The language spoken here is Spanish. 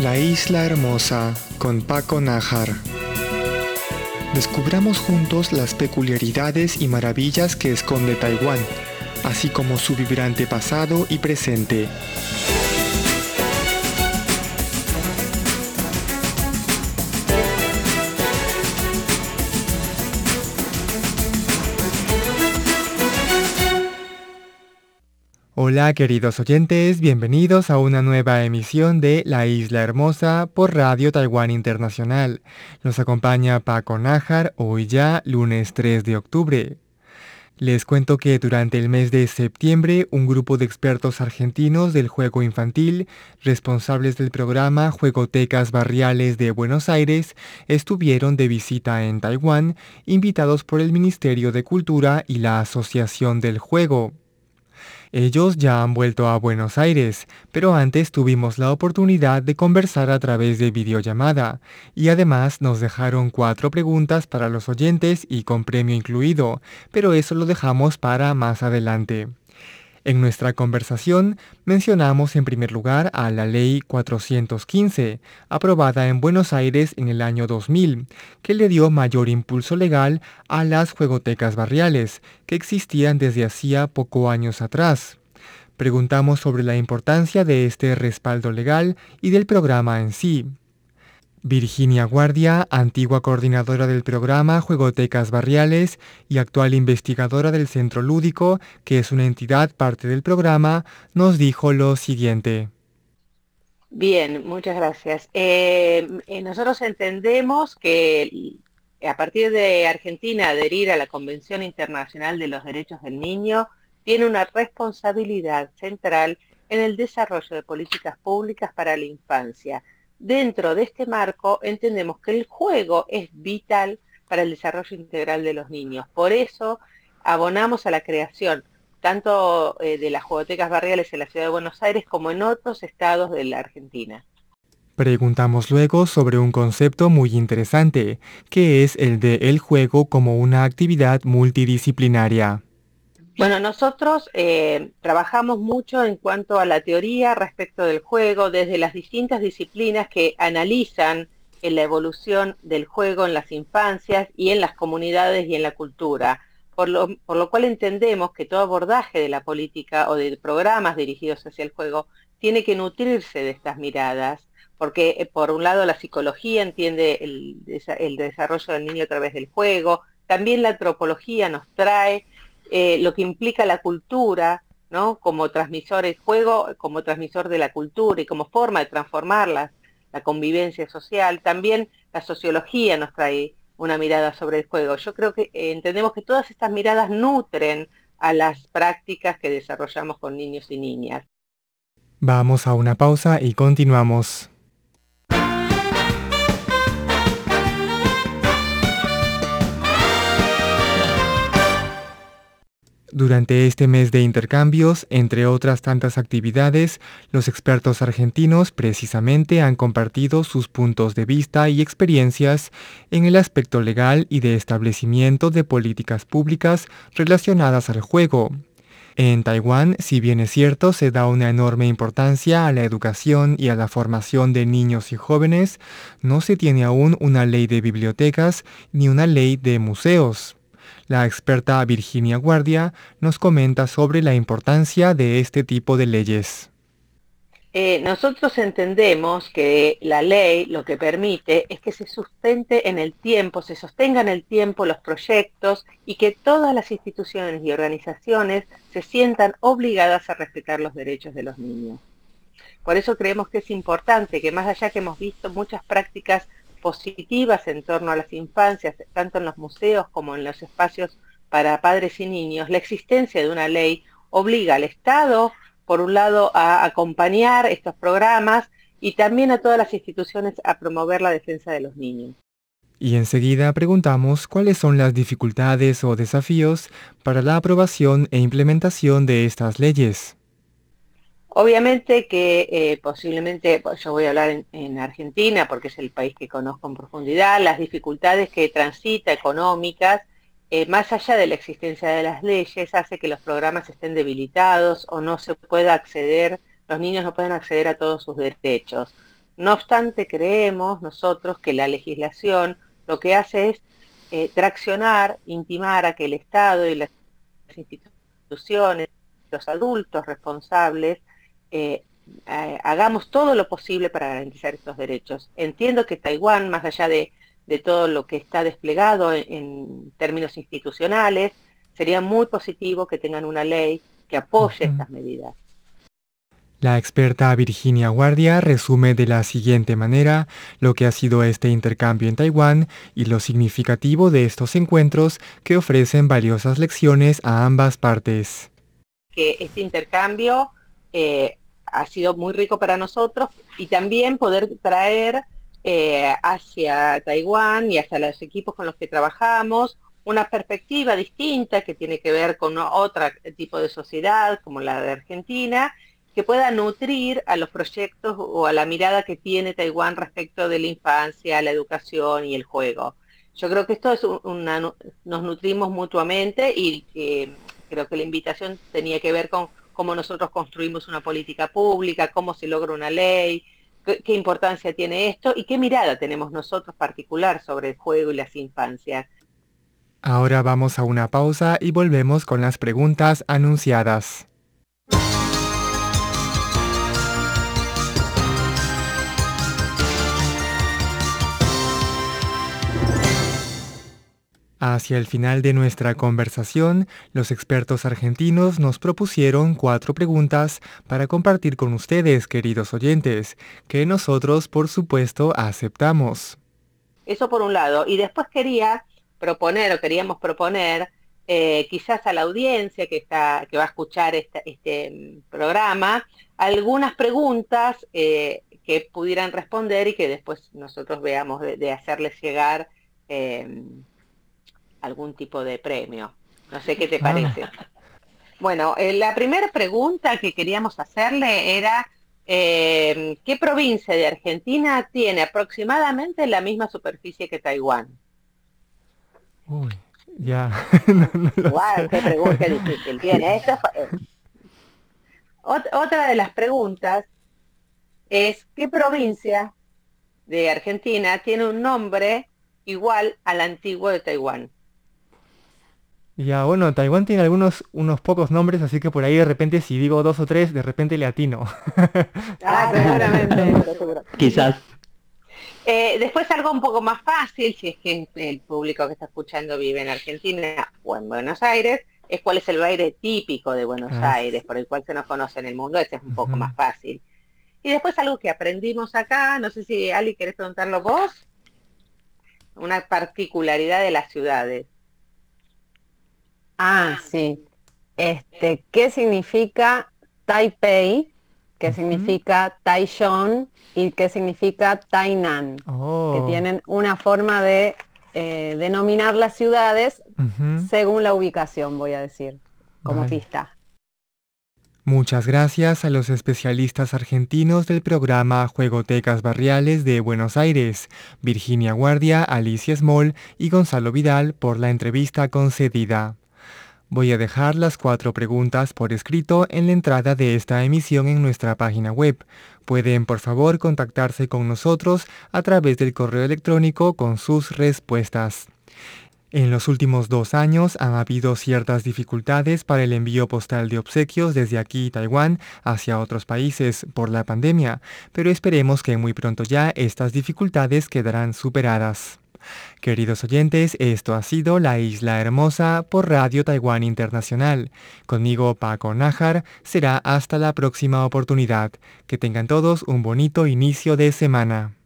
La isla hermosa con Paco Najar. Descubramos juntos las peculiaridades y maravillas que esconde Taiwán, así como su vibrante pasado y presente. Hola queridos oyentes, bienvenidos a una nueva emisión de La Isla Hermosa por Radio Taiwán Internacional. Nos acompaña Paco Nájar hoy ya, lunes 3 de octubre. Les cuento que durante el mes de septiembre un grupo de expertos argentinos del juego infantil, responsables del programa Juegotecas Barriales de Buenos Aires, estuvieron de visita en Taiwán, invitados por el Ministerio de Cultura y la Asociación del Juego. Ellos ya han vuelto a Buenos Aires, pero antes tuvimos la oportunidad de conversar a través de videollamada y además nos dejaron cuatro preguntas para los oyentes y con premio incluido, pero eso lo dejamos para más adelante. En nuestra conversación mencionamos en primer lugar a la Ley 415, aprobada en Buenos Aires en el año 2000, que le dio mayor impulso legal a las juegotecas barriales, que existían desde hacía poco años atrás. Preguntamos sobre la importancia de este respaldo legal y del programa en sí. Virginia Guardia, antigua coordinadora del programa Juegotecas Barriales y actual investigadora del Centro Lúdico, que es una entidad parte del programa, nos dijo lo siguiente. Bien, muchas gracias. Eh, eh, nosotros entendemos que a partir de Argentina adherir a la Convención Internacional de los Derechos del Niño, tiene una responsabilidad central en el desarrollo de políticas públicas para la infancia Dentro de este marco entendemos que el juego es vital para el desarrollo integral de los niños. Por eso abonamos a la creación tanto eh, de las juegotecas barriales en la ciudad de Buenos Aires como en otros estados de la Argentina. Preguntamos luego sobre un concepto muy interesante, que es el de el juego como una actividad multidisciplinaria. Bueno, nosotros eh, trabajamos mucho en cuanto a la teoría respecto del juego desde las distintas disciplinas que analizan la evolución del juego en las infancias y en las comunidades y en la cultura, por lo, por lo cual entendemos que todo abordaje de la política o de programas dirigidos hacia el juego tiene que nutrirse de estas miradas, porque eh, por un lado la psicología entiende el, el desarrollo del niño a través del juego, también la antropología nos trae eh, lo que implica la cultura, ¿no? Como transmisor, el juego como transmisor de la cultura y como forma de transformarla, la convivencia social. También la sociología nos trae una mirada sobre el juego. Yo creo que eh, entendemos que todas estas miradas nutren a las prácticas que desarrollamos con niños y niñas. Vamos a una pausa y continuamos. Durante este mes de intercambios, entre otras tantas actividades, los expertos argentinos precisamente han compartido sus puntos de vista y experiencias en el aspecto legal y de establecimiento de políticas públicas relacionadas al juego. En Taiwán, si bien es cierto, se da una enorme importancia a la educación y a la formación de niños y jóvenes, no se tiene aún una ley de bibliotecas ni una ley de museos. La experta Virginia Guardia nos comenta sobre la importancia de este tipo de leyes. Eh, nosotros entendemos que la ley lo que permite es que se sustente en el tiempo, se sostengan en el tiempo los proyectos y que todas las instituciones y organizaciones se sientan obligadas a respetar los derechos de los niños. Por eso creemos que es importante que más allá que hemos visto muchas prácticas positivas en torno a las infancias, tanto en los museos como en los espacios para padres y niños, la existencia de una ley obliga al Estado, por un lado, a acompañar estos programas y también a todas las instituciones a promover la defensa de los niños. Y enseguida preguntamos cuáles son las dificultades o desafíos para la aprobación e implementación de estas leyes. Obviamente que eh, posiblemente, pues, yo voy a hablar en, Argentina porque es el país que conozco en profundidad, las dificultades que transita económicas, eh, más allá de la existencia de las leyes, hace que los programas estén debilitados o no se pueda acceder, los niños no pueden acceder a todos sus derechos. No obstante, creemos nosotros que la legislación lo que hace es eh, traccionar, intimar a que el Estado y las instituciones, los adultos responsables, eh, hagamos todo lo posible para garantizar estos derechos. Entiendo que Taiwán, más allá de, todo lo que está desplegado en, términos institucionales, sería muy positivo que tengan una ley que apoye estas medidas. La experta Virginia Guardia resume de la siguiente manera lo que ha sido este intercambio en Taiwán y lo significativo de estos encuentros que ofrecen valiosas lecciones a ambas partes. Que este intercambio eh, ha sido muy rico para nosotros y también poder traer eh, hacia Taiwán y hacia los equipos con los que trabajamos una perspectiva distinta que tiene que ver con otro tipo de sociedad como la de Argentina que pueda nutrir a los proyectos o a la mirada que tiene Taiwán respecto de la infancia, la educación y el juego. Yo creo que esto es una, nos nutrimos mutuamente y creo que la invitación tenía que ver con cómo nosotros construimos una política pública, cómo se logra una ley, qué, qué importancia tiene esto y qué mirada tenemos nosotros particular sobre el juego y las infancias. Ahora vamos a una pausa y volvemos con las preguntas anunciadas. Hacia el final de nuestra conversación, los expertos argentinos nos propusieron cuatro preguntas para compartir con ustedes, queridos oyentes, que nosotros, por supuesto, aceptamos. Eso por un lado. Y después quería proponer, o queríamos proponer, eh, quizás a la audiencia que, está, que va a escuchar este, mm, programa, algunas preguntas eh, que pudieran responder y que después nosotros veamos de, hacerles llegar. Eh, algún tipo de premio. No sé qué te ah. parece. Bueno, eh, la primera pregunta que queríamos hacerle era, eh, ¿qué provincia de Argentina tiene aproximadamente la misma superficie que Taiwán? Uy, ya. qué pregunta difícil tiene. Eh, otra de las preguntas es, ¿qué provincia de Argentina tiene un nombre igual al antiguo de Taiwán? Ya, bueno, Taiwán tiene algunos, unos pocos nombres, así que por ahí de repente si digo dos o tres, de repente le atino. Ah, seguramente. Quizás. Eh, después algo un poco más fácil, si es que el público que está escuchando vive en Argentina o en Buenos Aires, es cuál es el baile típico de Buenos ah, Aires, por el cual se nos conoce en el mundo, ese es un poco más fácil. Y después algo que aprendimos acá, no sé si Ali querés preguntarlo vos, una particularidad de las ciudades. Ah, sí. Este, ¿qué significa Taipei? ¿Qué significa Taichung? ¿Y qué significa Tainan? Que oh. tienen una forma de eh, denominar las ciudades según la ubicación, voy a decir, como pista. Muchas gracias a los especialistas argentinos del programa Juegotecas Barriales de Buenos Aires, Virginia Guardia, Alicia Small y Gonzalo Vidal por la entrevista concedida. Voy a dejar las cuatro preguntas por escrito en la entrada de esta emisión en nuestra página web. Pueden por favor contactarse con nosotros a través del correo electrónico con sus respuestas. En los últimos dos años han habido ciertas dificultades para el envío postal de obsequios desde aquí Taiwán hacia otros países por la pandemia, pero esperemos que muy pronto ya estas dificultades quedarán superadas. Queridos oyentes, esto ha sido La Isla Hermosa por Radio Taiwán Internacional. Conmigo Paco Nájar será hasta la próxima oportunidad. Que tengan todos un bonito inicio de semana.